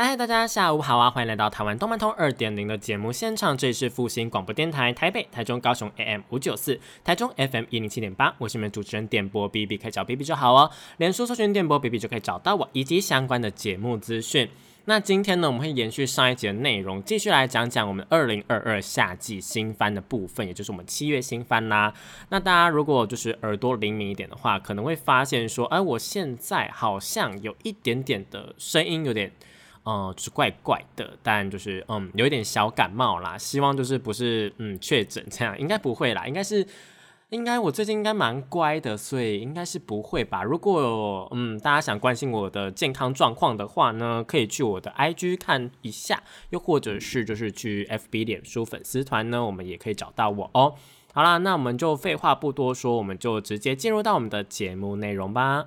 嗨，大家下午好啊！欢迎来到台湾动漫通二点零的节目现场，这里是复兴广播电台台北、台中、高雄 AM 五九四，台中 FM 一零七点八，我是你们主持人点播 B B，可以找 B B 就好哦。连书搜寻电波 B B 就可以找到我以及相关的节目资讯。那今天呢，我们会延续上一节的内容，继续来讲讲我们二零二二夏季新番的部分，也就是我们七月新番啦。那大家如果就是耳朵灵敏一点的话，可能会发现说，哎，我现在好像有一点点的声音有点。嗯，就是怪怪的，但就是嗯，有一点小感冒啦。希望就是不是嗯确诊这样，应该不会啦。应该是应该我最近应该蛮乖的，所以应该是不会吧。如果嗯大家想关心我的健康状况的话呢，可以去我的 IG 看一下，又或者是就是去 FB 脸书粉丝团呢，我们也可以找到我哦。好啦，那我们就废话不多说，我们就直接进入到我们的节目内容吧。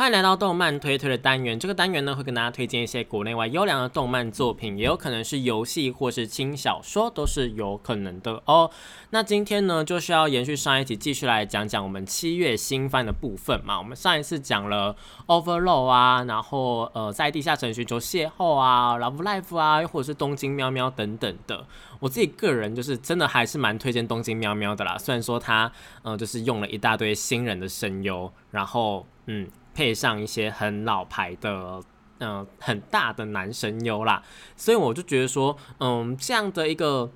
欢迎来到动漫推推的单元。这个单元呢，会跟大家推荐一些国内外优良的动漫作品，也有可能是游戏或是轻小说，都是有可能的哦。那今天呢，就是要延续上一集，继续来讲讲我们七月新番的部分嘛。我们上一次讲了 Overload 啊，然后呃，在地下城寻求邂逅啊，Love Life 啊，又或者是东京喵喵等等的。我自己个人就是真的还是蛮推荐东京喵喵的啦。虽然说它呃，就是用了一大堆新人的声优，然后嗯。配上一些很老牌的，嗯，很大的男神优啦，所以我就觉得说，嗯，这样的一个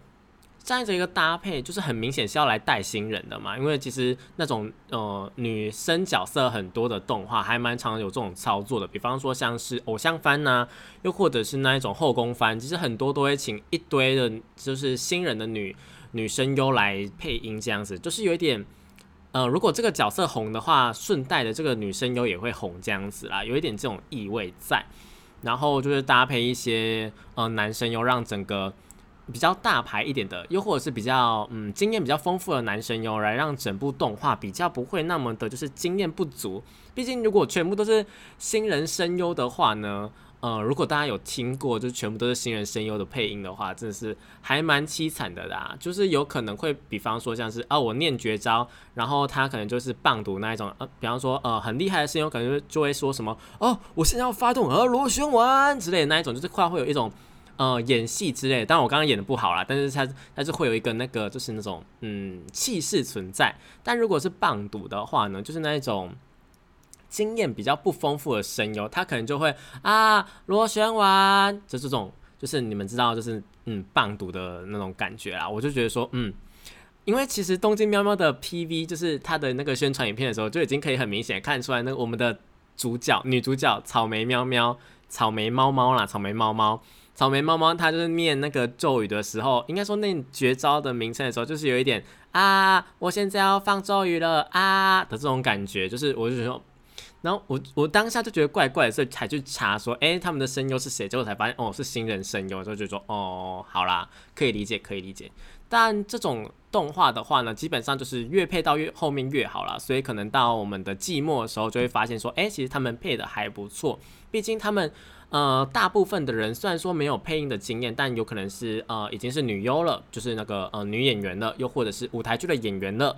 这样的一个搭配，就是很明显是要来带新人的嘛。因为其实那种呃女生角色很多的动画，还蛮常有这种操作的。比方说像是偶像番呐，又或者是那一种后宫番，其实很多都会请一堆的，就是新人的女女生优来配音，这样子，就是有一点。呃，如果这个角色红的话，顺带的这个女生优也会红这样子啦，有一点这种意味在。然后就是搭配一些呃男生优，让整个比较大牌一点的，又或者是比较嗯经验比较丰富的男生优，来让整部动画比较不会那么的就是经验不足。毕竟如果全部都是新人声优的话呢？呃，如果大家有听过，就全部都是新人声优的配音的话，真的是还蛮凄惨的啦。就是有可能会，比方说像是啊，我念绝招，然后他可能就是棒读那一种，呃，比方说呃很厉害的声优，可能就会说什么哦，我现在要发动呃螺旋丸之类的那一种，就是快会有一种呃演戏之类。但我刚刚演的不好啦，但是他他是会有一个那个就是那种嗯气势存在。但如果是棒读的话呢，就是那一种。经验比较不丰富的声优，他可能就会啊螺旋丸，就这种，就是你们知道，就是嗯棒读的那种感觉啦。我就觉得说，嗯，因为其实东京喵喵的 PV，就是它的那个宣传影片的时候，就已经可以很明显看出来，那我们的主角女主角草莓喵喵、草莓猫猫啦，草莓猫猫、草莓猫猫，它就是念那个咒语的时候，应该说念绝招的名称的时候，就是有一点啊，我现在要放咒语了啊的这种感觉，就是我就说。然后我我当下就觉得怪怪的，所以才去查说，哎，他们的声优是谁？结果才发现，哦，是新人声优。就觉得说，哦，好啦，可以理解，可以理解。但这种动画的话呢，基本上就是越配到越后面越好了，所以可能到我们的季末的时候，就会发现说，哎，其实他们配的还不错。毕竟他们呃，大部分的人虽然说没有配音的经验，但有可能是呃已经是女优了，就是那个呃女演员了，又或者是舞台剧的演员了。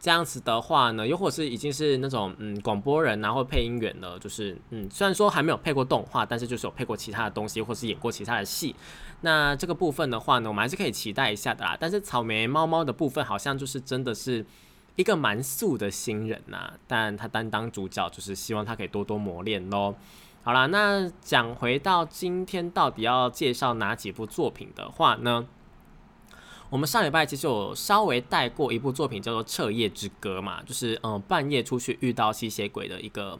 这样子的话呢，又或是已经是那种嗯广播人，然后配音员了，就是嗯虽然说还没有配过动画，但是就是有配过其他的东西，或是演过其他的戏。那这个部分的话呢，我们还是可以期待一下的啦。但是草莓猫猫的部分好像就是真的是一个蛮素的新人呐，但他担当主角，就是希望他可以多多磨练喽。好啦，那讲回到今天到底要介绍哪几部作品的话呢？我们上礼拜其实有稍微带过一部作品，叫做《彻夜之歌》嘛，就是嗯半夜出去遇到吸血鬼的一个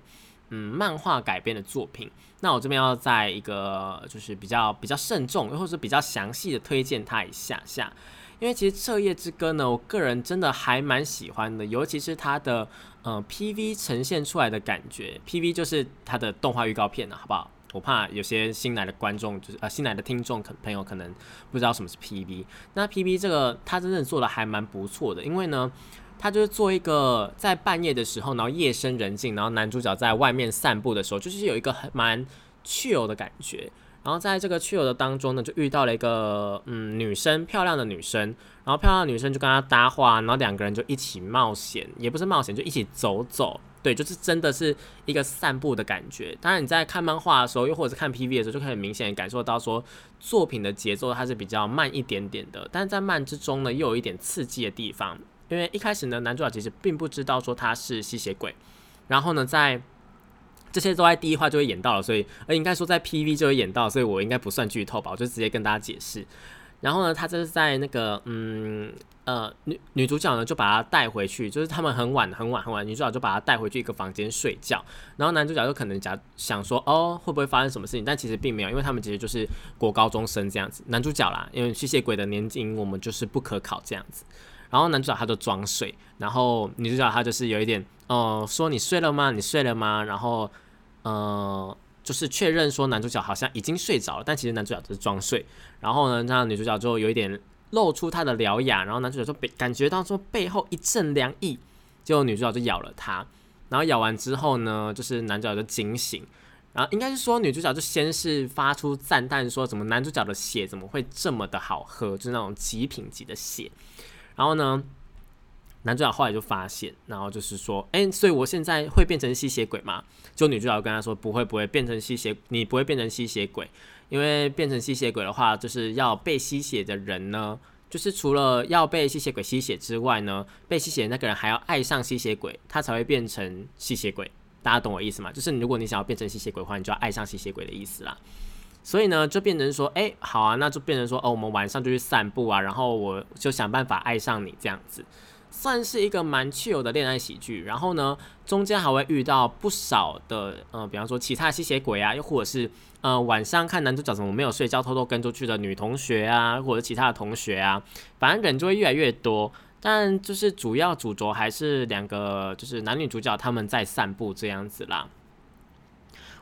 嗯漫画改编的作品。那我这边要在一个就是比较比较慎重，或者比较详细的推荐它一下下。因为其实《彻夜之歌》呢，我个人真的还蛮喜欢的，尤其是它的呃 PV 呈现出来的感觉，PV 就是它的动画预告片啊，好不好？我怕有些新来的观众，就是呃新来的听众可朋友可能不知道什么是 PV。那 PV 这个它真正做的还蛮不错的，因为呢，它就是做一个在半夜的时候，然后夜深人静，然后男主角在外面散步的时候，就是有一个很蛮趣游的感觉。然后在这个去游的当中呢，就遇到了一个嗯女生，漂亮的女生。然后漂亮的女生就跟他搭话，然后两个人就一起冒险，也不是冒险，就一起走走。对，就是真的是一个散步的感觉。当然你在看漫画的时候，又或者是看 PV 的时候，就可以明显感受到说作品的节奏它是比较慢一点点的。但是在慢之中呢，又有一点刺激的地方。因为一开始呢，男主角其实并不知道说他是吸血鬼。然后呢，在这些都在第一话就会演到了，所以呃应该说在 PV 就会演到，所以我应该不算剧透吧，我就直接跟大家解释。然后呢，他就是在那个嗯呃女女主角呢就把他带回去，就是他们很晚很晚很晚，女主角就把他带回去一个房间睡觉，然后男主角就可能假想说哦会不会发生什么事情，但其实并没有，因为他们其实就是国高中生这样子，男主角啦，因为吸血鬼的年龄我们就是不可考这样子。然后男主角他就装睡，然后女主角她就是有一点，哦，说你睡了吗？你睡了吗？然后，呃，就是确认说男主角好像已经睡着了，但其实男主角只是装睡。然后呢，那女主角就有一点露出她的獠牙，然后男主角就被感觉到说背后一阵凉意，就女主角就咬了他。然后咬完之后呢，就是男主角就惊醒，然后应该是说女主角就先是发出赞叹说，怎么男主角的血怎么会这么的好喝，就是那种极品级的血。然后呢，男主角后来就发现，然后就是说，哎，所以我现在会变成吸血鬼吗？就女主角跟他说，不会，不会变成吸血，你不会变成吸血鬼，因为变成吸血鬼的话，就是要被吸血的人呢，就是除了要被吸血鬼吸血之外呢，被吸血的那个人还要爱上吸血鬼，他才会变成吸血鬼。大家懂我意思吗？就是如果你想要变成吸血鬼的话，你就要爱上吸血鬼的意思啦。所以呢，就变成说，哎，好啊，那就变成说，哦，我们晚上就去散步啊，然后我就想办法爱上你这样子，算是一个蛮趣有的恋爱喜剧。然后呢，中间还会遇到不少的，呃，比方说其他吸血鬼啊，又或者是，呃，晚上看男主角怎么没有睡觉，偷偷跟出去的女同学啊，或者其他的同学啊，反正人就会越来越多。但就是主要主轴还是两个，就是男女主角他们在散步这样子啦。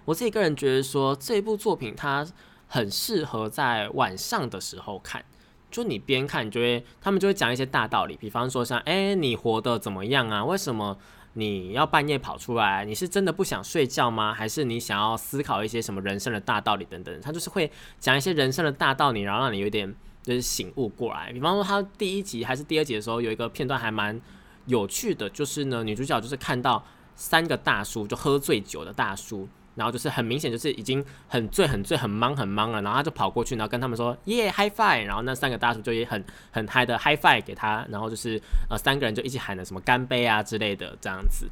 我自己个人觉得说这部作品它很适合在晚上的时候看，就你边看，就会他们就会讲一些大道理，比方说像哎你活得怎么样啊？为什么你要半夜跑出来？你是真的不想睡觉吗？还是你想要思考一些什么人生的大道理等等？他就是会讲一些人生的大道理，然后让你有点就是醒悟过来。比方说他第一集还是第二集的时候有一个片段还蛮有趣的，就是呢女主角就是看到三个大叔就喝醉酒的大叔。然后就是很明显，就是已经很醉、很醉、很忙、很忙了。然后他就跑过去，然后跟他们说：“耶 hi fi 然后那三个大叔就也很很嗨的 hi fi 给他。然后就是呃，三个人就一起喊了什么干杯啊之类的，这样子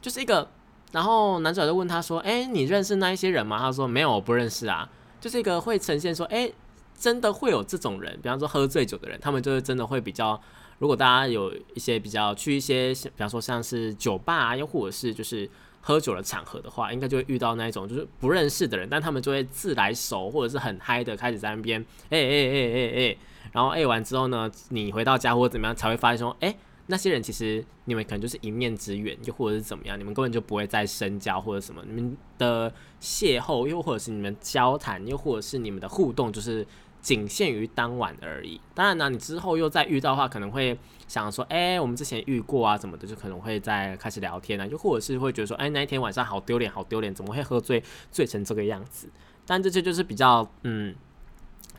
就是一个。然后男主角就问他说：“哎，你认识那一些人吗？”他说：“没有，我不认识啊。”就是一个会呈现说：“哎，真的会有这种人，比方说喝醉酒的人，他们就是真的会比较。如果大家有一些比较去一些，比方说像是酒吧啊，又或者是就是。”喝酒的场合的话，应该就会遇到那一种就是不认识的人，但他们就会自来熟或者是很嗨的开始在那边，哎哎哎哎哎，然后哎完之后呢，你回到家或者怎么样才会发现说，哎，那些人其实你们可能就是一面之缘，又或者是怎么样，你们根本就不会再深交或者什么，你们的邂逅又或者是你们交谈，又或者是你们的互动，就是仅限于当晚而已。当然呢，你之后又再遇到的话，可能会。想说，哎，我们之前遇过啊，怎么的，就可能会再开始聊天啊，又或者是会觉得说，哎，那一天晚上好丢脸，好丢脸，怎么会喝醉，醉成这个样子？但这些就是比较，嗯，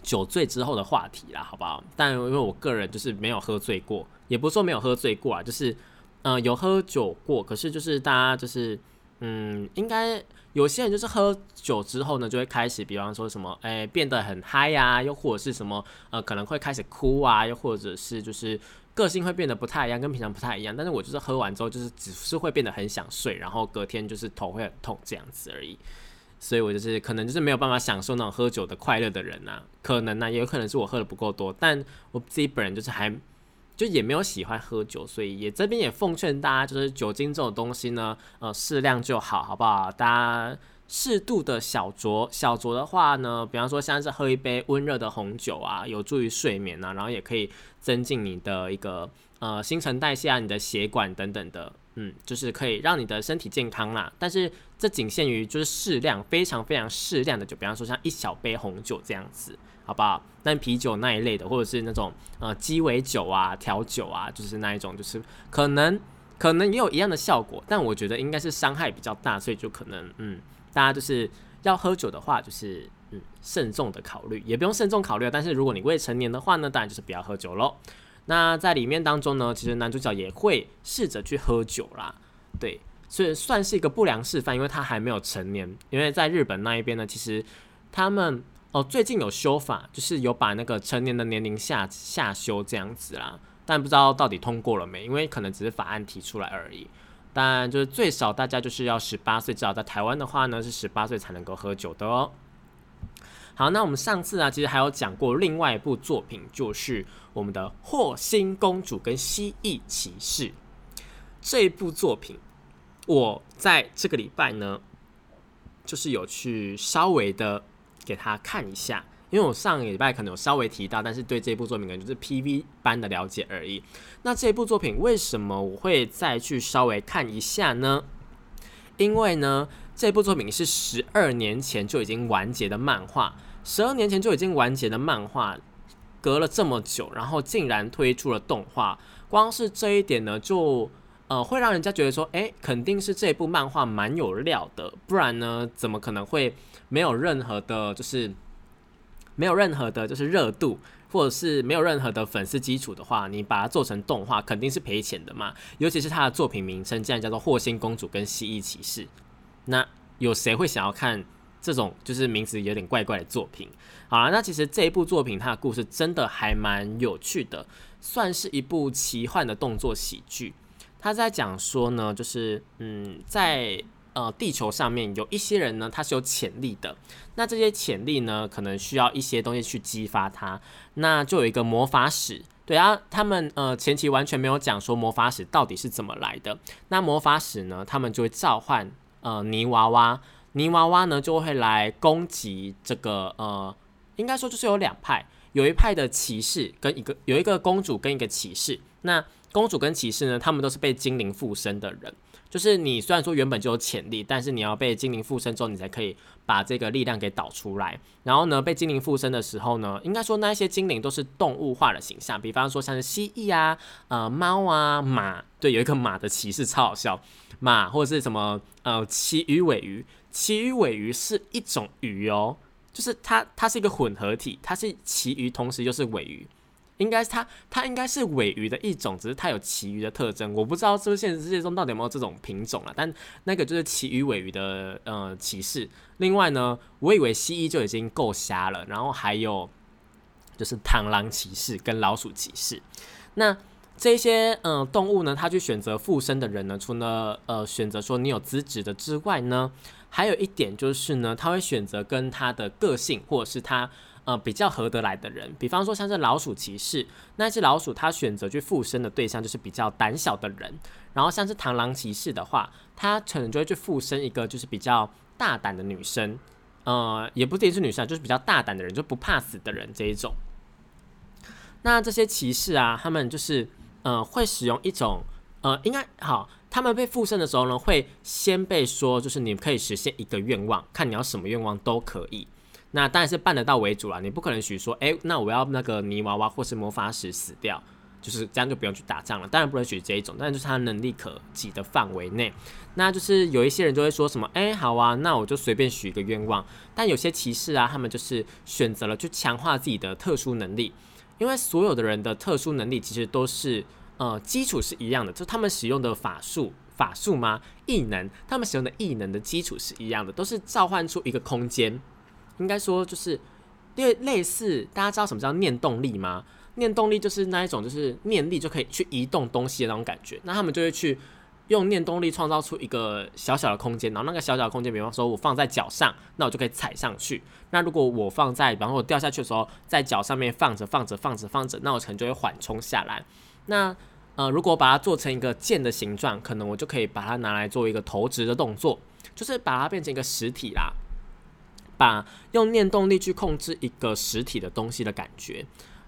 酒醉之后的话题啦，好不好？但因为我个人就是没有喝醉过，也不是说没有喝醉过啊，就是，嗯，有喝酒过，可是就是大家就是，嗯，应该有些人就是喝酒之后呢，就会开始，比方说什么，哎，变得很嗨呀，又或者是什么，呃，可能会开始哭啊，又或者是就是。个性会变得不太一样，跟平常不太一样。但是我就是喝完之后，就是只是会变得很想睡，然后隔天就是头会很痛这样子而已。所以我就是可能就是没有办法享受那种喝酒的快乐的人呐。可能呢，也有可能是我喝的不够多。但我自己本人就是还就也没有喜欢喝酒，所以也这边也奉劝大家，就是酒精这种东西呢，呃，适量就好，好不好？大家适度的小酌，小酌的话呢，比方说像是喝一杯温热的红酒啊，有助于睡眠啊，然后也可以增进你的一个呃新陈代谢啊，你的血管等等的，嗯，就是可以让你的身体健康啦。但是这仅限于就是适量，非常非常适量的酒，比方说像一小杯红酒这样子。好不好？但啤酒那一类的，或者是那种呃鸡尾酒啊、调酒啊，就是那一种，就是可能可能也有一样的效果，但我觉得应该是伤害比较大，所以就可能嗯，大家就是要喝酒的话，就是嗯慎重的考虑，也不用慎重考虑。但是如果你未成年的话呢，当然就是不要喝酒喽。那在里面当中呢，其实男主角也会试着去喝酒啦，对，所以算是一个不良示范，因为他还没有成年。因为在日本那一边呢，其实他们。哦，最近有修法，就是有把那个成年的年龄下下修这样子啦，但不知道到底通过了没，因为可能只是法案提出来而已。但就是最少大家就是要十八岁，至少在台湾的话呢是十八岁才能够喝酒的哦。好，那我们上次啊其实还有讲过另外一部作品，就是我们的《霍星公主跟蜥蜴骑士》这部作品，我在这个礼拜呢就是有去稍微的。给他看一下，因为我上个礼拜可能有稍微提到，但是对这部作品可能就是 PV 般的了解而已。那这部作品为什么我会再去稍微看一下呢？因为呢，这部作品是十二年前就已经完结的漫画，十二年前就已经完结的漫画，隔了这么久，然后竟然推出了动画，光是这一点呢，就呃会让人家觉得说，哎，肯定是这部漫画蛮有料的，不然呢，怎么可能会？没有任何的，就是没有任何的，就是热度，或者是没有任何的粉丝基础的话，你把它做成动画，肯定是赔钱的嘛。尤其是它的作品名称竟然叫做《霍星公主跟蜥蜴骑士》，那有谁会想要看这种就是名字有点怪怪的作品？好了，那其实这一部作品它的故事真的还蛮有趣的，算是一部奇幻的动作喜剧。他在讲说呢，就是嗯，在呃，地球上面有一些人呢，他是有潜力的。那这些潜力呢，可能需要一些东西去激发他。那就有一个魔法使，对啊，他们呃前期完全没有讲说魔法使到底是怎么来的。那魔法使呢，他们就会召唤呃泥娃娃，泥娃娃呢就会来攻击这个呃，应该说就是有两派，有一派的骑士跟一个有一个公主跟一个骑士。那公主跟骑士呢，他们都是被精灵附身的人。就是你虽然说原本就有潜力，但是你要被精灵附身之后，你才可以把这个力量给导出来。然后呢，被精灵附身的时候呢，应该说那一些精灵都是动物化的形象，比方说像是蜥蜴啊、呃猫啊、马。对，有一个马的骑士超好笑，马或者是什么呃旗鱼尾鱼，旗鱼尾鱼是一种鱼哦，就是它它是一个混合体，它是旗鱼，同时又是尾鱼。应该是它，它应该是尾鱼的一种，只是它有其余的特征。我不知道是不是现实世界中到底有没有这种品种了，但那个就是其余尾鱼的呃骑士。另外呢，我以为蜥蜴就已经够瞎了，然后还有就是螳螂骑士跟老鼠骑士。那这些呃动物呢，它去选择附身的人呢，除了呃选择说你有资质的之外呢，还有一点就是呢，他会选择跟他的个性或者是他。呃，比较合得来的人，比方说像是老鼠骑士，那只老鼠它选择去附身的对象就是比较胆小的人，然后像是螳螂骑士的话，他可能就会去附身一个就是比较大胆的女生，呃，也不一定是女生，就是比较大胆的人，就不怕死的人这一种。那这些骑士啊，他们就是呃会使用一种呃，应该好，他们被附身的时候呢，会先被说就是你可以实现一个愿望，看你要什么愿望都可以。那当然是办得到为主了，你不可能许说，哎，那我要那个泥娃娃或是魔法使死掉，就是这样就不用去打仗了。当然不能许这一种，但就是他能力可及的范围内。那就是有一些人就会说什么，哎，好啊，那我就随便许一个愿望。但有些骑士啊，他们就是选择了去强化自己的特殊能力，因为所有的人的特殊能力其实都是呃基础是一样的，就他们使用的法术法术吗？异能，他们使用的异能的基础是一样的，都是召唤出一个空间。应该说就是，因为类似大家知道什么叫念动力吗？念动力就是那一种，就是念力就可以去移动东西的那种感觉。那他们就会去用念动力创造出一个小小的空间，然后那个小小的空间，比方说我放在脚上，那我就可以踩上去。那如果我放在，比方说我掉下去的时候，在脚上面放着放着放着放着，那我可能就会缓冲下来。那呃，如果把它做成一个剑的形状，可能我就可以把它拿来做一个投掷的动作，就是把它变成一个实体啦，把用念动力去控制一个实体的东西的感觉。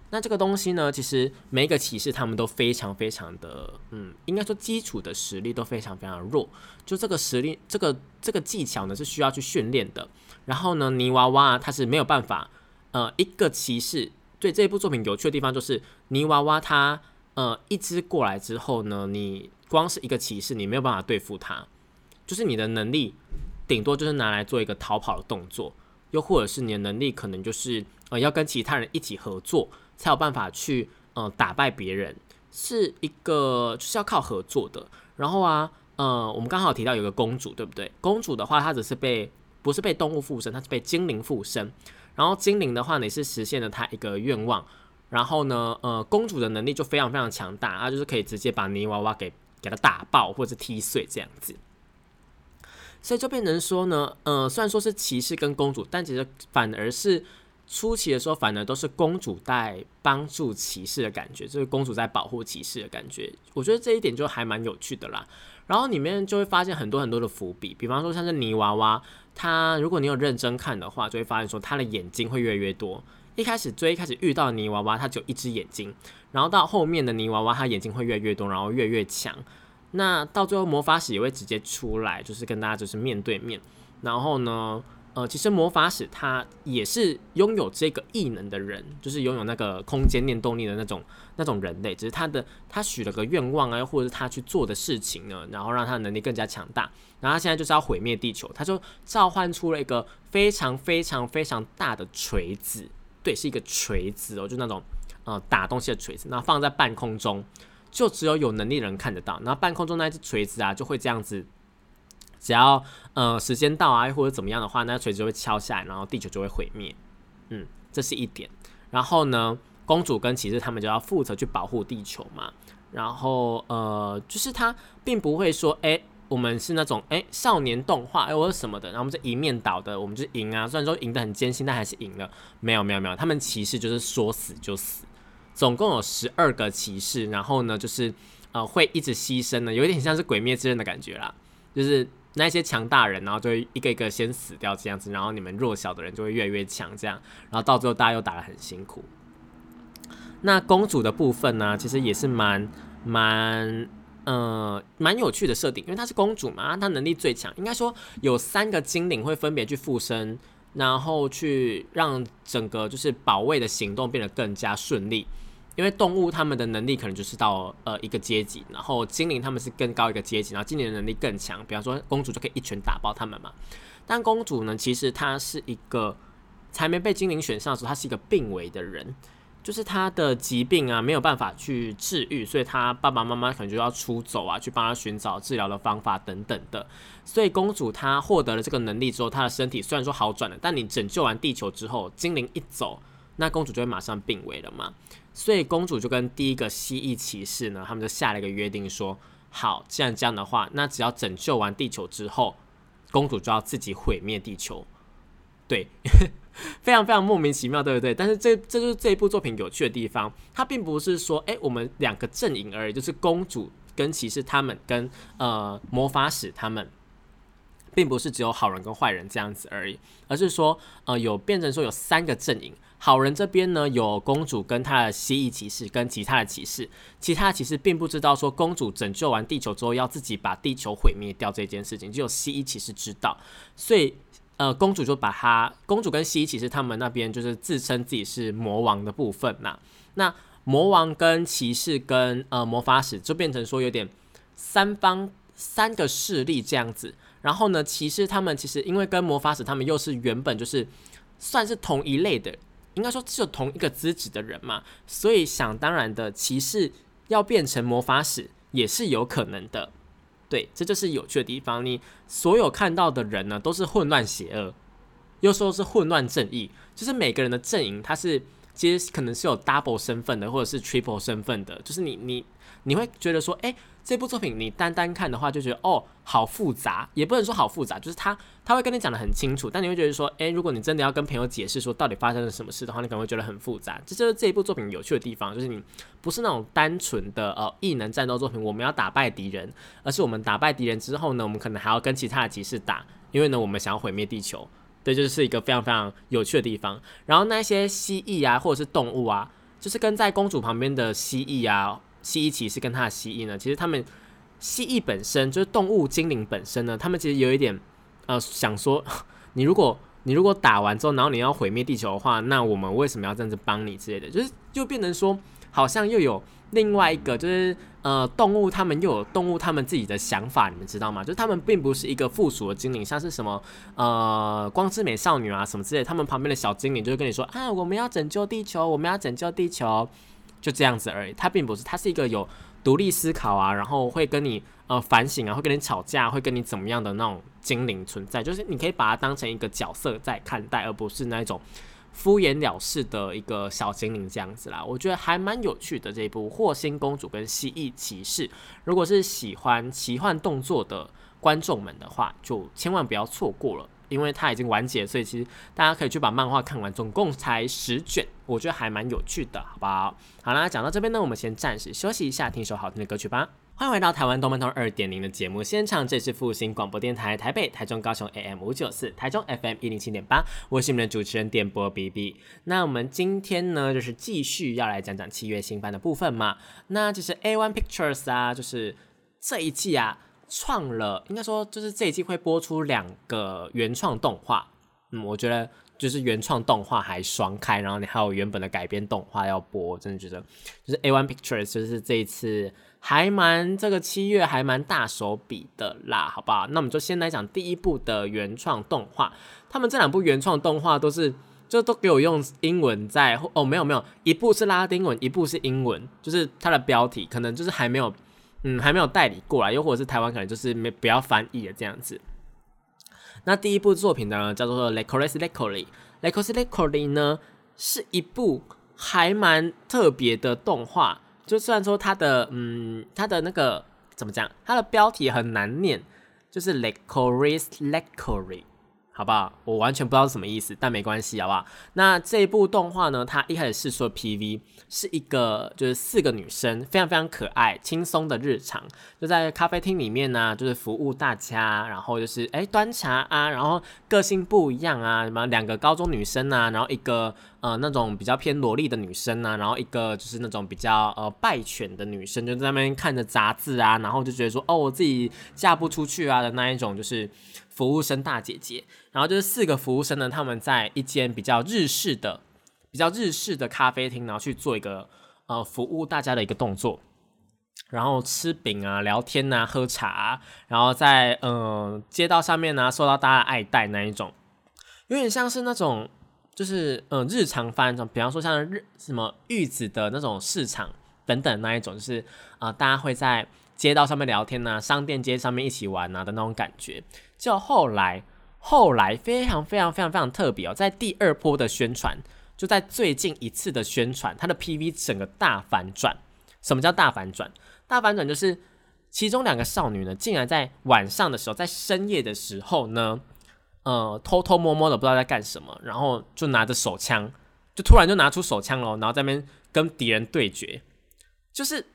那这个东西呢，其实每一个骑士他们都非常非常的，嗯，应该说基础的实力都非常非常弱。就这个实力，这个这个技巧呢是需要去训练的。然后呢，泥娃娃它是没有办法，呃，一个骑士对这部作品有趣的地方就是泥娃娃它，呃，一只过来之后呢，你光是一个骑士你没有办法对付它，就是你的能力顶多就是拿来做一个逃跑的动作，又或者是你的能力可能就是呃要跟其他人一起合作。才有办法去呃打败别人，是一个就是要靠合作的。然后啊，呃，我们刚好提到有个公主，对不对？公主的话，她只是被不是被动物附身，她是被精灵附身。然后精灵的话，你是实现了她一个愿望。然后呢，呃，公主的能力就非常非常强大，她就是可以直接把泥娃娃给给它打爆或者踢碎这样子。所以就变成说呢，呃，虽然说是骑士跟公主，但其实反而是。初期的时候，反而都是公主在帮助骑士的感觉，就是公主在保护骑士的感觉。我觉得这一点就还蛮有趣的啦。然后里面就会发现很多很多的伏笔，比方说像是泥娃娃，它如果你有认真看的话，就会发现说它的眼睛会越来越多。一开始最一开始遇到泥娃娃，它只有一只眼睛，然后到后面的泥娃娃，它眼睛会越来越多，然后越越强。那到最后魔法使也会直接出来，就是跟大家就是面对面。然后呢？呃，其实魔法使他也是拥有这个异能的人，就是拥有那个空间念动力的那种那种人类。只是他的他许了个愿望啊，或者是他去做的事情呢，然后让他能力更加强大。然后他现在就是要毁灭地球，他就召唤出了一个非常非常非常大的锤子，对，是一个锤子哦，就那种呃打东西的锤子，然后放在半空中，就只有有能力的人看得到。然后半空中那只锤子啊，就会这样子。只要呃时间到啊，或者怎么样的话，那锤子就会敲下来，然后地球就会毁灭。嗯，这是一点。然后呢，公主跟骑士他们就要负责去保护地球嘛。然后呃，就是他并不会说，哎，我们是那种哎少年动画哎或者什么的，然后我们是一面倒的，我们就赢啊。虽然说赢得很艰辛，但还是赢了。没有没有没有，他们骑士就是说死就死。总共有十二个骑士，然后呢，就是呃会一直牺牲的，有点像是鬼灭之刃的感觉啦，就是。那些强大人，然后就一个一个先死掉这样子，然后你们弱小的人就会越来越强，这样，然后到最后大家又打得很辛苦。那公主的部分呢，其实也是蛮蛮呃蛮有趣的设定，因为她是公主嘛，她能力最强，应该说有三个精灵会分别去附身，然后去让整个就是保卫的行动变得更加顺利。因为动物他们的能力可能就是到呃一个阶级，然后精灵他们是更高一个阶级，然后精灵的能力更强，比方说公主就可以一拳打爆他们嘛。但公主呢，其实她是一个才没被精灵选上的时候，她是一个病危的人，就是她的疾病啊没有办法去治愈，所以她爸爸妈妈可能就要出走啊，去帮她寻找治疗的方法等等的。所以公主她获得了这个能力之后，她的身体虽然说好转了，但你拯救完地球之后，精灵一走，那公主就会马上病危了嘛。所以公主就跟第一个蜥蜴骑士呢，他们就下了一个约定，说好，既然这样的话，那只要拯救完地球之后，公主就要自己毁灭地球。对，非常非常莫名其妙，对不对？但是这这就是这一部作品有趣的地方，它并不是说，哎，我们两个阵营而已，就是公主跟骑士他们跟呃魔法使他们，并不是只有好人跟坏人这样子而已，而是说，呃，有变成说有三个阵营。好人这边呢，有公主跟她的蜥蜴骑士，跟其他的骑士，其他的骑士并不知道说公主拯救完地球之后要自己把地球毁灭掉这件事情，只有蜥蜴骑士知道，所以呃，公主就把她，公主跟蜥蜴骑士他们那边就是自称自己是魔王的部分嘛，那魔王跟骑士跟呃魔法使就变成说有点三方三个势力这样子，然后呢，骑士他们其实因为跟魔法使他们又是原本就是算是同一类的。应该说只有同一个资质的人嘛，所以想当然的骑士要变成魔法使也是有可能的，对，这就是有趣的地方。你所有看到的人呢，都是混乱邪恶，又说是混乱正义，就是每个人的阵营他是其实可能是有 double 身份的，或者是 triple 身份的，就是你你你会觉得说，哎，这部作品你单单看的话，就觉得哦，好复杂，也不能说好复杂，就是他他会跟你讲的很清楚，但你会觉得说，哎，如果你真的要跟朋友解释说到底发生了什么事的话，你可能会觉得很复杂。这就是这一部作品有趣的地方，就是你不是那种单纯的呃异能战斗作品，我们要打败敌人，而是我们打败敌人之后呢，我们可能还要跟其他的骑士打，因为呢，我们想要毁灭地球。对，就是一个非常非常有趣的地方。然后那些蜥蜴啊，或者是动物啊，就是跟在公主旁边的蜥蜴啊，蜥蜴骑士跟他的蜥蜴呢，其实他们蜥蜴本身就是动物精灵本身呢，他们其实有一点呃想说，你如果你如果打完之后，然后你要毁灭地球的话，那我们为什么要这样子帮你之类的？就是就变成说，好像又有。另外一个就是呃，动物他们又有动物他们自己的想法，你们知道吗？就是他们并不是一个附属的精灵，像是什么呃光之美少女啊什么之类，他们旁边的小精灵就会跟你说啊，我们要拯救地球，我们要拯救地球，就这样子而已。它并不是，它是一个有独立思考啊，然后会跟你呃反省啊，会跟你吵架，会跟你怎么样的那种精灵存在。就是你可以把它当成一个角色在看待，而不是那一种。敷衍了事的一个小精灵这样子啦，我觉得还蛮有趣的这部《霍星公主跟蜥蜴骑士》。如果是喜欢奇幻动作的观众们的话，就千万不要错过了，因为它已经完结，所以其实大家可以去把漫画看完，总共才十卷，我觉得还蛮有趣的，好不好？好啦，讲到这边呢，我们先暂时休息一下，听一首好听的歌曲吧。欢迎回到台湾动漫通二点零的节目现场，这是复兴广播电台台北、台中、高雄 AM 五九四，台中 FM 一零七点八，我是你们的主持人电波 B B。那我们今天呢，就是继续要来讲讲七月新番的部分嘛。那就是 A One Pictures 啊，就是这一季啊，创了，应该说就是这一季会播出两个原创动画。嗯，我觉得就是原创动画还双开，然后你还有原本的改编动画要播，真的觉得就是 A One Pictures 就是这一次。还蛮这个七月还蛮大手笔的啦，好不好？那我们就先来讲第一部的原创动画。他们这两部原创动画都是，就都给我用英文在哦，没有没有，一部是拉丁文，一部是英文，就是它的标题可能就是还没有，嗯，还没有代理过来，又或者是台湾可能就是没不要翻译的这样子。那第一部作品呢，叫做《l e c o r i s l e c o r i l e c o r i s l e c o r i 呢，是一部还蛮特别的动画。就虽然说它的嗯，它的那个怎么讲，它的标题很难念，就是 Lecorice Lecory，好不好？我完全不知道是什么意思，但没关系，好不好？那这一部动画呢，它一开始是说 PV。是一个就是四个女生，非常非常可爱、轻松的日常，就在咖啡厅里面呢，就是服务大家，然后就是哎端茶啊，然后个性不一样啊，什么两个高中女生啊，然后一个呃那种比较偏萝莉的女生啊，然后一个就是那种比较呃败犬的女生，就在那边看着杂志啊，然后就觉得说哦我自己嫁不出去啊的那一种，就是服务生大姐姐，然后就是四个服务生呢，他们在一间比较日式的。比较日式的咖啡厅，然后去做一个呃服务大家的一个动作，然后吃饼啊、聊天啊、喝茶，然后在嗯街道上面呢受到大家爱戴那一种，有点像是那种就是嗯日常番那种，比方说像日什么玉子的那种市场等等那一种，就是啊大家会在街道上面聊天呐，商店街上面一起玩呐的那种感觉。就后来后来非常非常非常非常特别哦，在第二波的宣传。就在最近一次的宣传，它的 PV 整个大反转。什么叫大反转？大反转就是其中两个少女呢，竟然在晚上的时候，在深夜的时候呢，呃，偷偷摸摸的不知道在干什么，然后就拿着手枪，就突然就拿出手枪了，然后在那边跟敌人对决，就是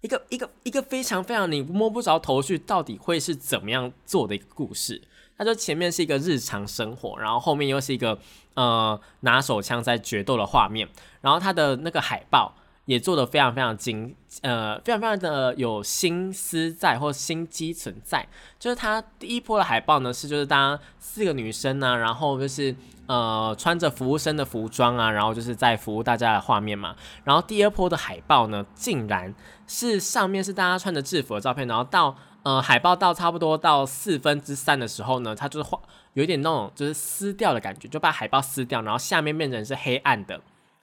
一个一个一个非常非常你摸不着头绪，到底会是怎么样做的一个故事。他说前面是一个日常生活，然后后面又是一个呃拿手枪在决斗的画面，然后他的那个海报也做的非常非常精，呃非常非常的有心思在或心机存在。就是它第一波的海报呢是就是当四个女生呢，然后就是呃穿着服务生的服装啊，然后就是在服务大家的画面嘛。然后第二波的海报呢，竟然是上面是大家穿着制服的照片，然后到。呃，海报到差不多到四分之三的时候呢，它就是画有点那种就是撕掉的感觉，就把海报撕掉，然后下面变成是黑暗的，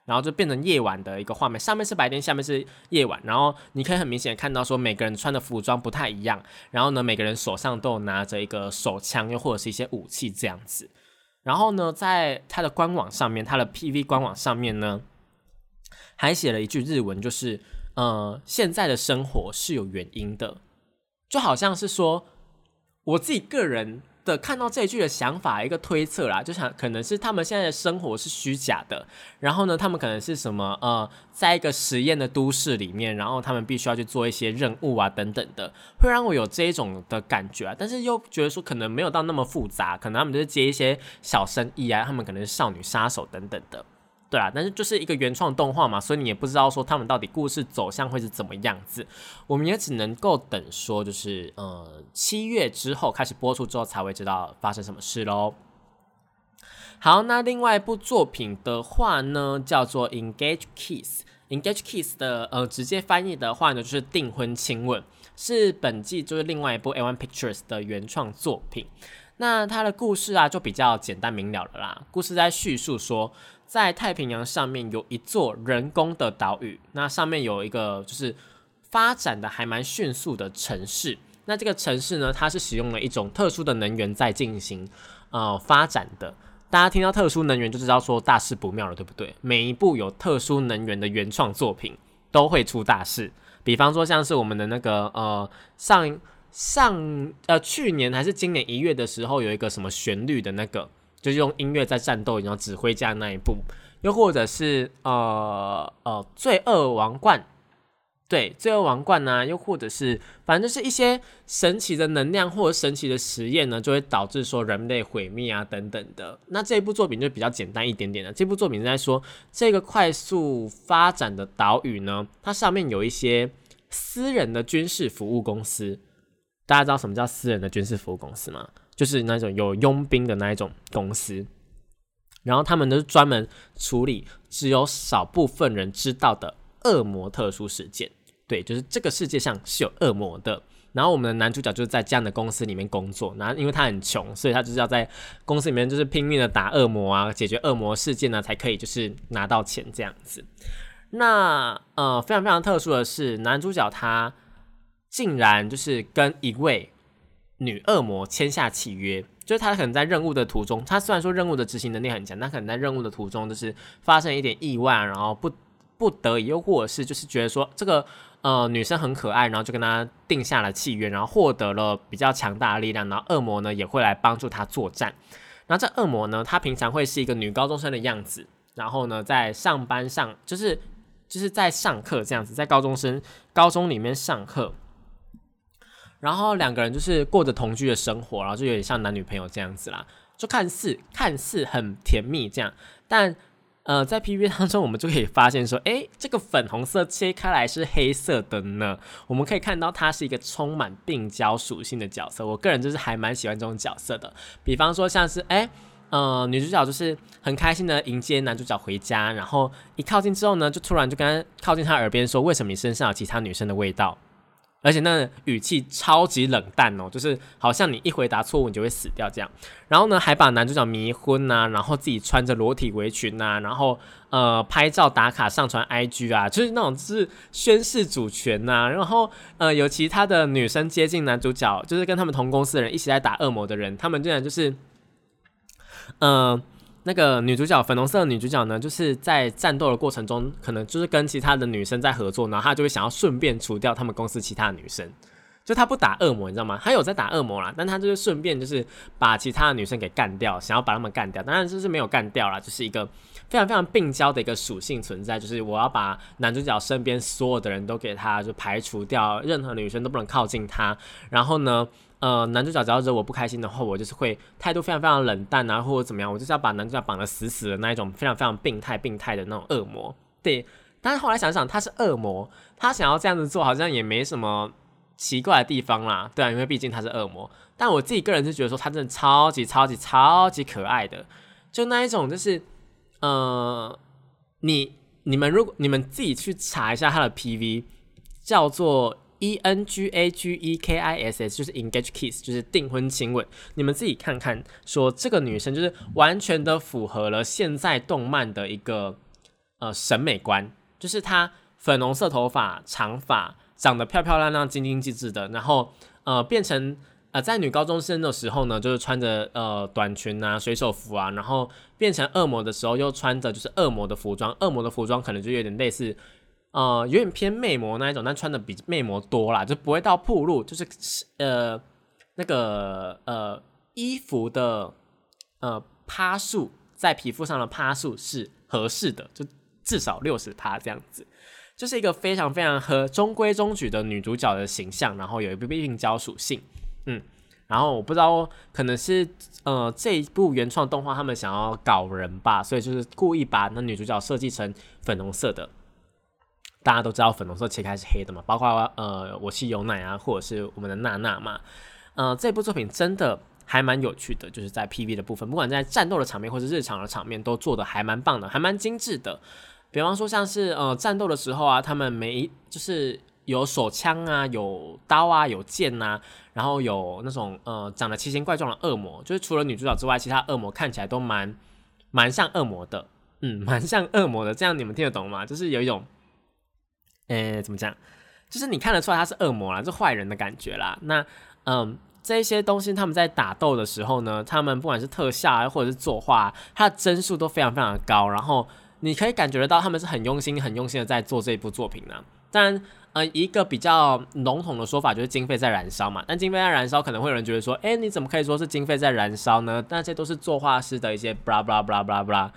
然后就变成夜晚的一个画面，上面是白天，下面是夜晚，然后你可以很明显看到说每个人穿的服装不太一样，然后呢，每个人手上都有拿着一个手枪又或者是一些武器这样子，然后呢，在它的官网上面，它的 PV 官网上面呢，还写了一句日文，就是呃，现在的生活是有原因的，就好像是说我自己个人。的看到这一句的想法，一个推测啦，就想可能是他们现在的生活是虚假的，然后呢，他们可能是什么呃，在一个实验的都市里面，然后他们必须要去做一些任务啊等等的，会让我有这一种的感觉啊，但是又觉得说可能没有到那么复杂，可能他们就是接一些小生意啊，他们可能是少女杀手等等的。对啊，但是就是一个原创动画嘛，所以你也不知道说他们到底故事走向会是怎么样子，我们也只能够等说，就是呃七月之后开始播出之后才会知道发生什么事喽。好，那另外一部作品的话呢，叫做《Engage Kiss》，《Engage Kiss》的呃直接翻译的话呢，就是订婚亲吻，是本季就是另外一部 A One Pictures 的原创作品。那它的故事啊，就比较简单明了了啦。故事在叙述说。在太平洋上面有一座人工的岛屿，那上面有一个就是发展的还蛮迅速的城市。那这个城市呢，它是使用了一种特殊的能源在进行呃发展的。大家听到特殊能源就知道说大事不妙了，对不对？每一部有特殊能源的原创作品都会出大事。比方说像是我们的那个呃上上呃去年还是今年一月的时候，有一个什么旋律的那个。就是用音乐在战斗，然后指挥家那一部，又或者是呃呃罪恶王冠，对罪恶王冠呢，又或者是反正就是一些神奇的能量或者神奇的实验呢，就会导致说人类毁灭啊等等的。那这部作品就比较简单一点点了。这部作品在说这个快速发展的岛屿呢，它上面有一些私人的军事服务公司。大家知道什么叫私人的军事服务公司吗？就是那种有佣兵的那一种公司，然后他们都是专门处理只有少部分人知道的恶魔特殊事件。对，就是这个世界上是有恶魔的。然后我们的男主角就是在这样的公司里面工作，然后因为他很穷，所以他就是要在公司里面就是拼命的打恶魔啊，解决恶魔事件呢，才可以就是拿到钱这样子。那呃，非常非常特殊的是，男主角他竟然就是跟一位。女恶魔签下契约，就是他可能在任务的途中，他虽然说任务的执行能力很强，但可能在任务的途中就是发生一点意外，然后不不得已，又或者是就是觉得说这个呃女生很可爱，然后就跟他定下了契约，然后获得了比较强大的力量，然后恶魔呢也会来帮助他作战。然后这恶魔呢，他平常会是一个女高中生的样子，然后呢在上班上就是就是在上课这样子，在高中生高中里面上课。然后两个人就是过着同居的生活，然后就有点像男女朋友这样子啦，就看似看似很甜蜜这样，但呃在 P V 当中我们就可以发现说，诶，这个粉红色切开来是黑色的呢，我们可以看到它是一个充满病娇属性的角色，我个人就是还蛮喜欢这种角色的，比方说像是诶，呃女主角就是很开心的迎接男主角回家，然后一靠近之后呢，就突然就跟他靠近他耳边说，为什么你身上有其他女生的味道？而且那语气超级冷淡哦，就是好像你一回答错误，你就会死掉这样。然后呢，还把男主角迷昏呐，然后自己穿着裸体围裙呐，然后呃拍照打卡上传 IG 啊，就是那种是宣誓主权呐。然后呃有其他的女生接近男主角，就是跟他们同公司的人一起在打恶魔的人，他们竟然就是嗯。那个女主角粉红色的女主角呢，就是在战斗的过程中，可能就是跟其他的女生在合作，然后她就会想要顺便除掉他们公司其他的女生，就她不打恶魔，你知道吗？她有在打恶魔啦，但她就是顺便就是把其他的女生给干掉，想要把他们干掉，当然就是没有干掉啦，就是一个非常非常病娇的一个属性存在，就是我要把男主角身边所有的人都给他就排除掉，任何女生都不能靠近他，然后呢？呃，男主角只要惹我不开心的话，我就是会态度非常非常冷淡啊，或者怎么样，我就是要把男主角绑得死死的那一种，非常非常病态病态的那种恶魔。对，但是后来想想，他是恶魔，他想要这样子做，好像也没什么奇怪的地方啦。对啊，因为毕竟他是恶魔。但我自己个人是觉得说，他真的超级超级超级可爱的，就那一种，就是呃，你你们如果你们自己去查一下他的 PV，叫做。E N G A G E K I S S 就是 engage kiss，就是订婚亲吻。你们自己看看，说这个女生就是完全的符合了现在动漫的一个呃审美观，就是她粉红色头发、长发，长得漂漂亮亮、晶晶致致的，然后呃变成呃，在女高中生的时候呢，就是穿着呃短裙啊、水手服啊，然后变成恶魔的时候又穿着就是恶魔的服装，恶魔的服装可能就有点类似，呃，有点偏魅魔那一种，但穿的比魅魔多啦，就不会到铺路，就是呃那个呃衣服的呃趴数在皮肤上的趴数是合适的，就至少六十趴这样子。就是一个非常非常和中规中矩的女主角的形象，然后有一部病娇属性，嗯，然后我不知道可能是呃这一部原创动画他们想要搞人吧，所以就是故意把那女主角设计成粉红色的。大家都知道粉红色切开是黑的嘛，包括呃我是有奶啊，或者是我们的娜娜嘛，呃这部作品真的还蛮有趣的，就是在 PV 的部分，不管在战斗的场面或是日常的场面，都做的还蛮棒的，还蛮精致的。比方说，像是呃战斗的时候啊，他们每一就是有手枪啊，有刀啊，有剑呐，然后有那种呃长得奇形怪状的恶魔，就是除了女主角之外，其他恶魔看起来都蛮蛮像恶魔的，嗯，蛮像恶魔的。这样你们听得懂吗？就是有一种，诶，怎么讲？就是你看得出来他是恶魔啦，是坏人的感觉啦。那嗯，这些东西他们在打斗的时候呢，他们不管是特效啊，或者是作画，它的帧数都非常非常的高，然后。你可以感觉得到，他们是很用心、很用心的在做这一部作品呢。当然，呃，一个比较笼统的说法就是经费在燃烧嘛。但经费在燃烧，可能会有人觉得说，哎，你怎么可以说是经费在燃烧呢？那些都是作画师的一些 blah blah blah blah blah。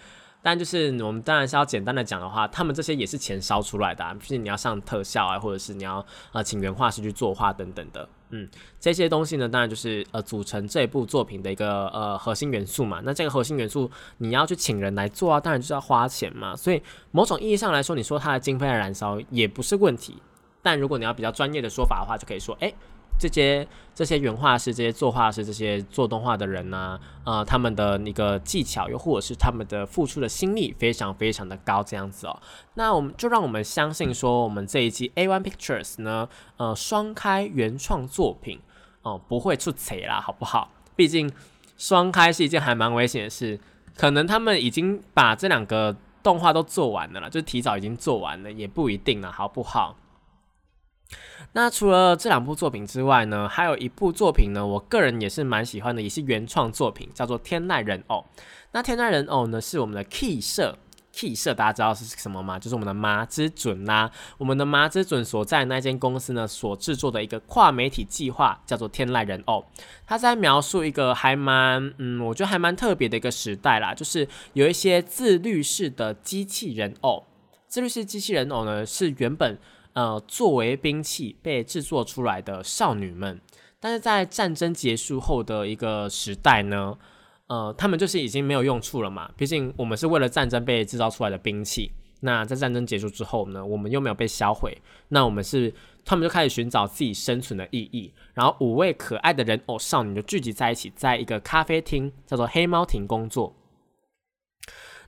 但就是我们当然是要简单的讲的话，他们这些也是钱烧出来的，啊毕竟你要上特效啊，或者是你要呃请原画师去作画等等的。嗯，这些东西呢，当然就是呃组成这部作品的一个呃核心元素嘛。那这个核心元素你要去请人来做啊，当然就是要花钱嘛。所以某种意义上来说，你说它的经费在燃烧也不是问题。但如果你要比较专业的说法的话，就可以说，哎。这些这些原画师、这些作画师、这些做动画的人呢，呃，他们的那个技巧，又或者是他们的付出的心力，非常非常的高，这样子哦。那我们就让我们相信说，我们这一季 A One Pictures 呢，呃，双开原创作品哦，不会出贼啦，好不好？毕竟双开是一件还蛮危险的事，可能他们已经把这两个动画都做完了啦，就提早已经做完了，也不一定了，好不好？那除了这两部作品之外呢，还有一部作品呢，我个人也是蛮喜欢的，也是原创作品，叫做《天籁人偶》。那《天籁人偶》呢，是我们的 Key 社，Key 社大家知道是什么吗？就是我们的麻之准啦，我们的麻之准所在那间公司呢，所制作的一个跨媒体计划，叫做《天籁人偶》。它在描述一个还蛮，嗯，我觉得还蛮特别的一个时代啦，就是有一些自律式的机器人偶。自律式机器人偶呢，是原本。呃，作为兵器被制作出来的少女们，但是在战争结束后的一个时代呢，呃，他们就是已经没有用处了嘛。毕竟我们是为了战争被制造出来的兵器。那在战争结束之后呢，我们又没有被销毁，那我们是他们就开始寻找自己生存的意义。然后五位可爱的人偶少女就聚集在一起，在一个咖啡厅叫做黑猫亭工作。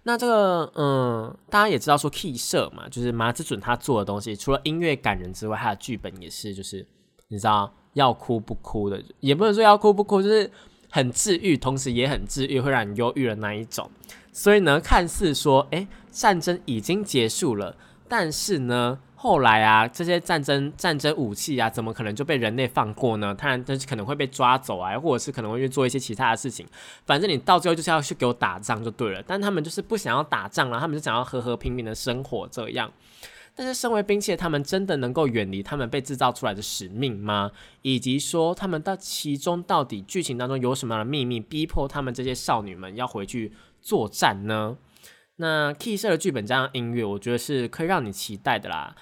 那这个，嗯，大家也知道说，Key 社嘛，就是麻子准他做的东西，除了音乐感人之外，他的剧本也是，就是你知道要哭不哭的，也不能说要哭不哭，就是很治愈，同时也很治愈，会让你忧郁的那一种。所以呢，看似说，哎，战争已经结束了，但是呢。后来啊，这些战争战争武器啊，怎么可能就被人类放过呢？当然，但是可能会被抓走啊，或者是可能会去做一些其他的事情。反正你到最后就是要去给我打仗就对了。但他们就是不想要打仗了，他们就想要和和平平的生活这样。但是身为兵器的，他们真的能够远离他们被制造出来的使命吗？以及说他们到其中到底剧情当中有什么样的秘密，逼迫他们这些少女们要回去作战呢？那 Key 社的剧本加上音乐，我觉得是可以让你期待的啦。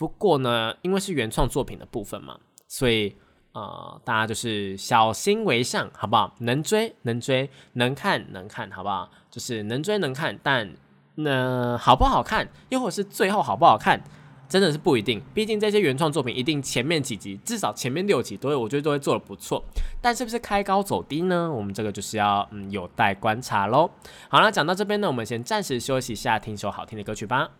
不过呢，因为是原创作品的部分嘛，所以呃，大家就是小心为上，好不好？能追能追，能看能看，好不好？就是能追能看，但那好不好看，又或是最后好不好看，真的是不一定。毕竟这些原创作品一定前面几集，至少前面六集都会，我觉得都会做的不错。但是不是开高走低呢？我们这个就是要嗯有待观察喽。好了，讲到这边呢，我们先暂时休息一下，听首好听的歌曲吧。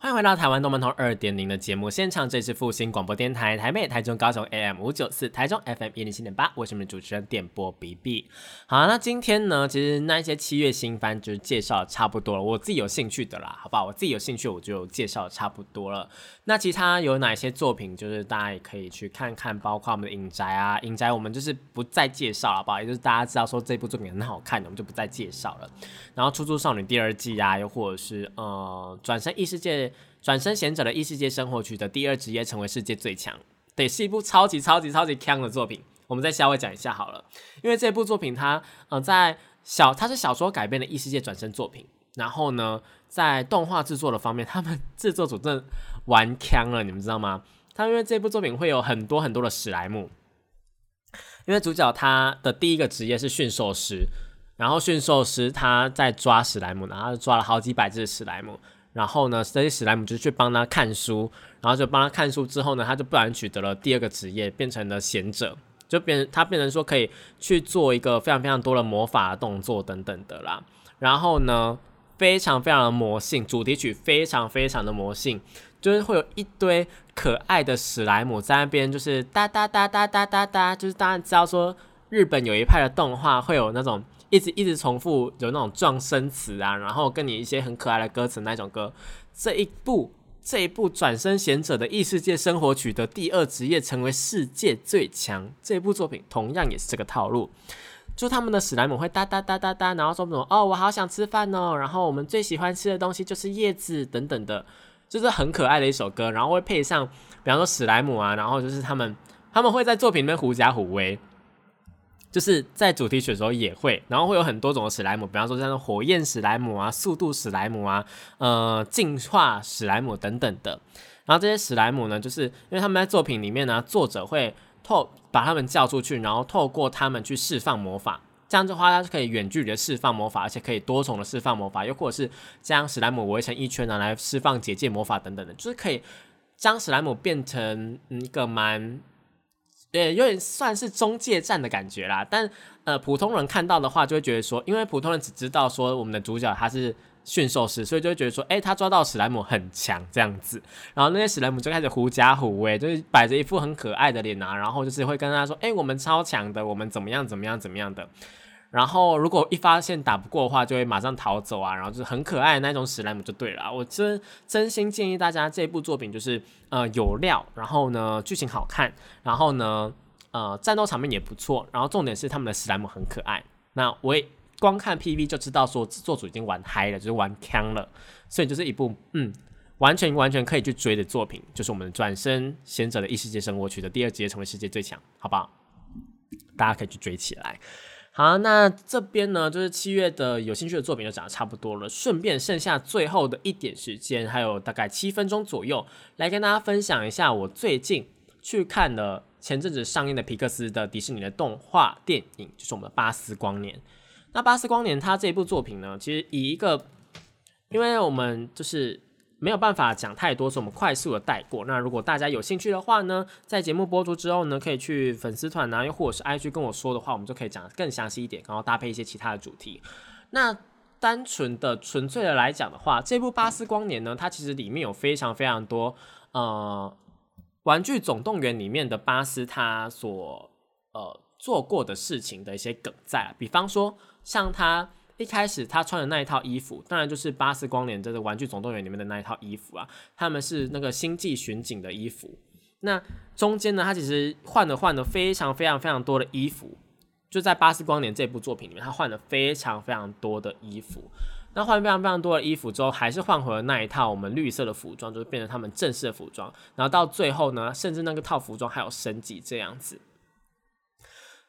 欢迎回到台湾动漫通二点零的节目现场，这里是复兴广播电台台北、台中、高雄 AM 五九四，台中 FM 一零七点八，我是你们主持人电波 B B。好，那今天呢，其实那一些七月新番就是介绍差不多了，我自己有兴趣的啦，好不好？我自己有兴趣，我就介绍差不多了。那其他有哪些作品，就是大家也可以去看看，包括我们的影宅啊，影宅我们就是不再介绍了，好不好？也就是大家知道说这部作品很好看的，我们就不再介绍了。然后《出租少女》第二季啊，又或者是呃，转身异世界。转身贤者的异世界生活区的第二职业，成为世界最强，对，是一部超级超级超级强的作品。我们再稍微讲一下好了，因为这部作品它呃在小它是小说改编的异世界转身作品，然后呢在动画制作的方面，他们 制作组真的玩强了，你们知道吗？他因为这部作品会有很多很多的史莱姆，因为主角他的第一个职业是驯兽师，然后驯兽师他在抓史莱姆，然后抓了好几百只史莱姆。然后呢，这些史莱姆就去帮他看书，然后就帮他看书之后呢，他就不然取得了第二个职业，变成了贤者，就变他变成说可以去做一个非常非常多的魔法动作等等的啦。然后呢，非常非常的魔性，主题曲非常非常的魔性，就是会有一堆可爱的史莱姆在那边，就是哒哒哒哒哒哒哒，就是大家知道说日本有一派的动画会有那种。一直一直重复有那种撞声词啊，然后跟你一些很可爱的歌词那种歌。这一部这一部转身贤者的异世界生活取得第二职业，成为世界最强。这部作品同样也是这个套路，就他们的史莱姆会哒哒哒哒哒，然后说什么哦，我好想吃饭哦，然后我们最喜欢吃的东西就是叶子等等的，就是很可爱的一首歌，然后会配上比方说史莱姆啊，然后就是他们他们会在作品里面狐假虎威。就是在主题曲的时候也会，然后会有很多种的史莱姆，比方说像火焰史莱姆啊、速度史莱姆啊、呃进化史莱姆等等的。然后这些史莱姆呢，就是因为他们在作品里面呢，作者会透把他们叫出去，然后透过他们去释放魔法。这样的话，它是可以远距离的释放魔法，而且可以多重的释放魔法，又或者是将史莱姆围成一圈呢来释放结界魔法等等的，就是可以将史莱姆变成一个蛮。对，有点算是中介站的感觉啦。但呃，普通人看到的话，就会觉得说，因为普通人只知道说我们的主角他是驯兽师，所以就会觉得说，哎，他抓到史莱姆很强这样子。然后那些史莱姆就开始狐假虎威，就是摆着一副很可爱的脸啊，然后就是会跟他说，哎，我们超强的，我们怎么样怎么样怎么样的。然后，如果一发现打不过的话，就会马上逃走啊。然后就是很可爱的那种史莱姆就对了。我真真心建议大家，这部作品就是呃有料，然后呢剧情好看，然后呢呃战斗场面也不错，然后重点是他们的史莱姆很可爱。那我也光看 PV 就知道说制作组已经玩嗨了，就是玩坑了。所以就是一部嗯完全完全可以去追的作品，就是我们转身贤者的异世界生活取得第二职业成为世界最强，好不好？大家可以去追起来。好，那这边呢，就是七月的有兴趣的作品就讲的差不多了。顺便剩下最后的一点时间，还有大概七分钟左右，来跟大家分享一下我最近去看的前阵子上映的皮克斯的迪士尼的动画电影，就是我们的《巴斯光年》。那《巴斯光年》它这部作品呢，其实以一个，因为我们就是。没有办法讲太多，所以我们快速的带过。那如果大家有兴趣的话呢，在节目播出之后呢，可以去粉丝团啊，又或者是 IG 跟我说的话，我们就可以讲更详细一点，然后搭配一些其他的主题。那单纯的、纯粹的来讲的话，这部《巴斯光年》呢，它其实里面有非常非常多呃，《玩具总动员》里面的巴斯他所呃做过的事情的一些梗在，比方说像他。一开始他穿的那一套衣服，当然就是巴斯光年这个《玩具总动员》里面的那一套衣服啊。他们是那个星际巡警的衣服。那中间呢，他其实换了换了非常非常非常多的衣服，就在巴斯光年这部作品里面，他换了非常非常多的衣服。那换非常非常多的衣服之后，还是换回了那一套我们绿色的服装，就是变成他们正式的服装。然后到最后呢，甚至那个套服装还有升级这样子。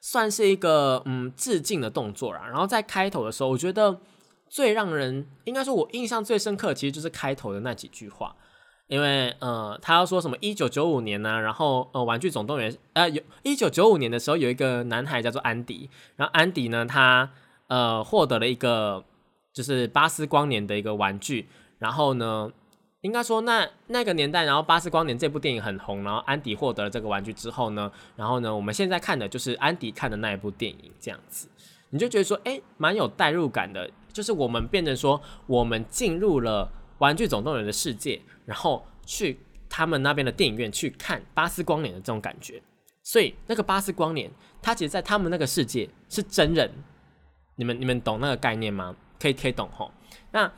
算是一个嗯致敬的动作啦。然后在开头的时候，我觉得最让人应该说我印象最深刻，其实就是开头的那几句话。因为呃，他要说什么一九九五年呢？然后呃，玩具总动员呃，有一九九五年的时候，有一个男孩叫做安迪。然后安迪呢，他呃获得了一个就是巴斯光年的一个玩具。然后呢。应该说，那那个年代，然后《巴斯光年》这部电影很红，然后安迪获得了这个玩具之后呢，然后呢，我们现在看的就是安迪看的那一部电影，这样子，你就觉得说，哎，蛮有代入感的，就是我们变成说，我们进入了玩具总动员》的世界，然后去他们那边的电影院去看巴斯光年的这种感觉。所以那个巴斯光年，他其实在他们那个世界是真人。你们你们懂那个概念吗？可以可以懂吼。那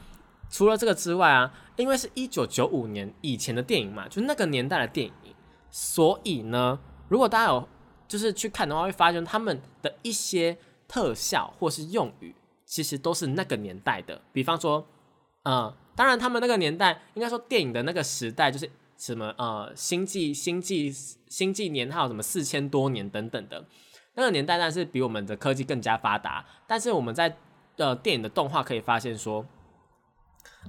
除了这个之外啊，因为是一九九五年以前的电影嘛，就那个年代的电影，所以呢，如果大家有就是去看的话，会发现他们的一些特效或是用语，其实都是那个年代的。比方说，呃，当然他们那个年代，应该说电影的那个时代，就是什么呃，星际星际星际年号什么四千多年等等的。那个年代，但是比我们的科技更加发达。但是我们在呃电影的动画可以发现说，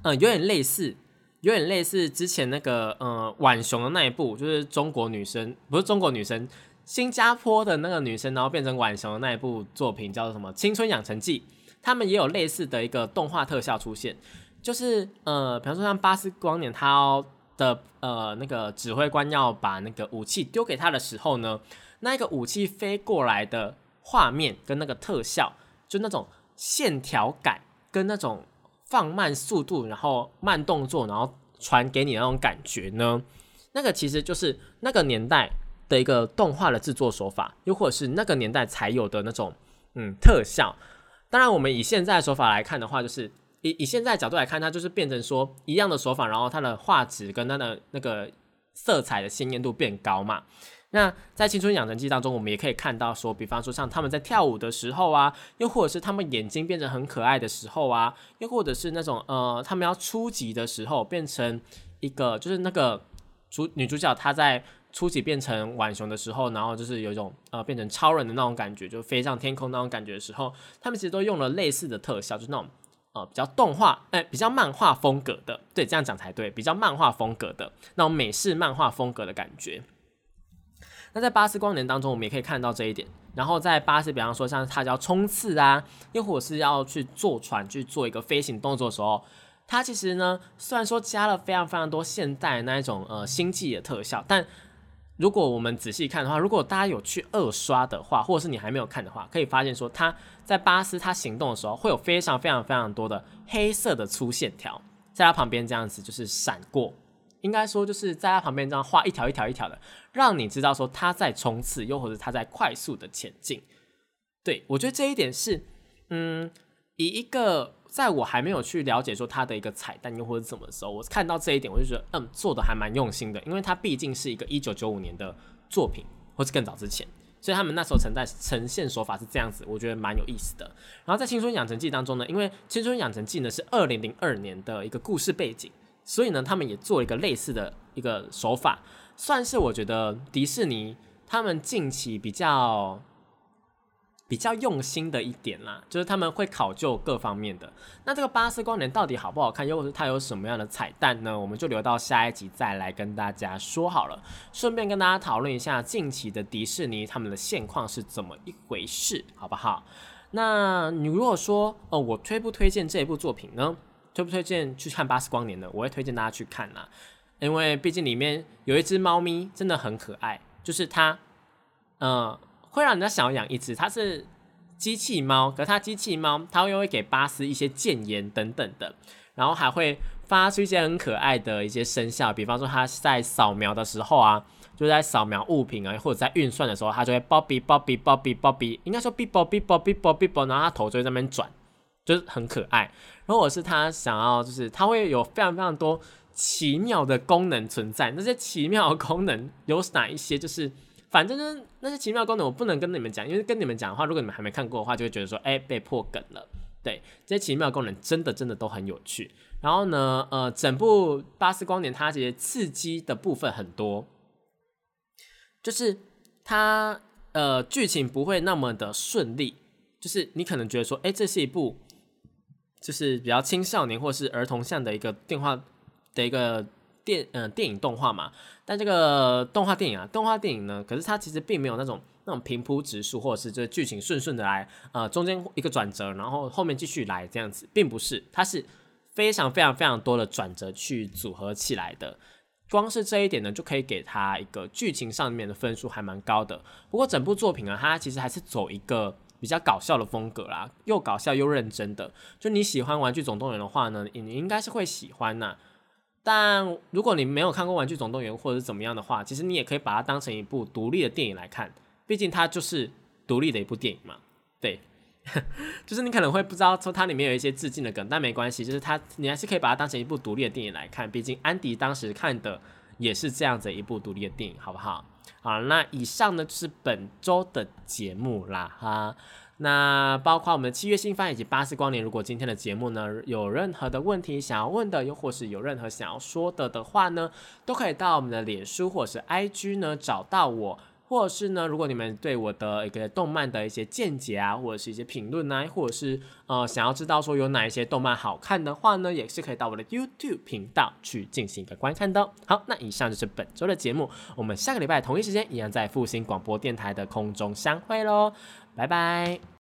嗯，有点类似，有点类似之前那个呃浣熊的那一部，就是中国女生不是中国女生，新加坡的那个女生，然后变成浣熊的那一部作品叫做什么《青春养成记》，他们也有类似的一个动画特效出现，就是呃，比方说像巴斯光年他的呃那个指挥官要把那个武器丢给他的时候呢。那个武器飞过来的画面跟那个特效，就那种线条感跟那种放慢速度，然后慢动作，然后传给你那种感觉呢，那个其实就是那个年代的一个动画的制作手法，又或者是那个年代才有的那种嗯特效。当然，我们以现在的手法来看的话，就是以以现在角度来看，它就是变成说一样的手法，然后它的画质跟它的那个色彩的鲜艳度变高嘛。那在青春养成记当中，我们也可以看到说，比方说像他们在跳舞的时候啊，又或者是他们眼睛变成很可爱的时候啊，又或者是那种呃，他们要初级的时候，变成一个就是那个主女主角她在初级变成浣熊的时候，然后就是有一种呃变成超人的那种感觉，就飞上天空那种感觉的时候，他们其实都用了类似的特效，就是那种呃比较动画哎比较漫画风格的，对，这样讲才对，比较漫画风格的那种美式漫画风格的感觉。那在巴斯光年当中，我们也可以看到这一点。然后在巴斯，比方说像他要冲刺啊，又或是要去坐船去做一个飞行动作的时候，它其实呢，虽然说加了非常非常多现代那一种呃星际的特效，但如果我们仔细看的话，如果大家有去二刷的话，或者是你还没有看的话，可以发现说他在巴斯他行动的时候，会有非常非常非常多的黑色的粗线条在他旁边这样子就是闪过。应该说，就是在他旁边这样画一条一条一条的，让你知道说他在冲刺，又或者他在快速的前进。对我觉得这一点是，嗯，以一个在我还没有去了解说他的一个彩蛋又或者怎么的时候，我看到这一点，我就觉得，嗯，做的还蛮用心的，因为他毕竟是一个一九九五年的作品，或是更早之前，所以他们那时候存在呈现手法是这样子，我觉得蛮有意思的。然后在《青春养成记》当中呢，因为《青春养成记》呢是二零零二年的一个故事背景。所以呢，他们也做了一个类似的一个手法，算是我觉得迪士尼他们近期比较比较用心的一点啦，就是他们会考究各方面的。那这个巴斯光年到底好不好看，又或是它有什么样的彩蛋呢？我们就留到下一集再来跟大家说好了。顺便跟大家讨论一下近期的迪士尼他们的现况是怎么一回事，好不好？那你如果说哦，我推不推荐这一部作品呢？推不推荐去看《巴斯光年》的？我会推荐大家去看啦，因为毕竟里面有一只猫咪真的很可爱，就是它，嗯，会让人家想要养一只。它是机器猫，可它机器猫，它又会给巴斯一些谏言等等的，然后还会发出一些很可爱的一些声效，比方说它在扫描的时候啊，就在扫描物品啊，或者在运算的时候，它就会啵比啵比啵比啵比，应该说哔啵哔啵哔啵哔啵，然后它头就在那边转。就是很可爱，如果是他想要，就是他会有非常非常多奇妙的功能存在。那些奇妙的功能有哪一些？就是反正呢，那些奇妙功能我不能跟你们讲，因为跟你们讲的话，如果你们还没看过的话，就会觉得说，哎，被破梗了。对，这些奇妙功能真的真的都很有趣。然后呢，呃，整部《巴斯光年》它其实刺激的部分很多，就是它呃剧情不会那么的顺利。就是你可能觉得说，哎，这是一部就是比较青少年或是儿童向的一个电话的一个电嗯电影动画嘛。但这个动画电影啊，动画电影呢，可是它其实并没有那种那种平铺直述，或者是这剧情顺顺的来，呃，中间一个转折，然后后面继续来这样子，并不是，它是非常非常非常多的转折去组合起来的。光是这一点呢，就可以给他一个剧情上面的分数还蛮高的。不过整部作品啊，它其实还是走一个。比较搞笑的风格啦，又搞笑又认真的。就你喜欢《玩具总动员》的话呢，你应该是会喜欢呐。但如果你没有看过《玩具总动员》或者是怎么样的话，其实你也可以把它当成一部独立的电影来看，毕竟它就是独立的一部电影嘛。对，就是你可能会不知道说它里面有一些致敬的梗，但没关系，就是它你还是可以把它当成一部独立的电影来看，毕竟安迪当时看的也是这样子一部独立的电影，好不好？好，那以上呢就是本周的节目啦，哈。那包括我们的七月新番以及八四光年，如果今天的节目呢有任何的问题想要问的，又或是有任何想要说的的话呢，都可以到我们的脸书或者是 IG 呢找到我，或者是呢，如果你们对我的一个动漫的一些见解啊，或者是一些评论啊，或者是呃想要知道说有哪一些动漫好看的话呢，也是可以到我的 YouTube 频道去进行一个观看的。好，那以上就是本周的节目，我们下个礼拜同一时间一样在复兴广播电台的空中相会喽，拜拜。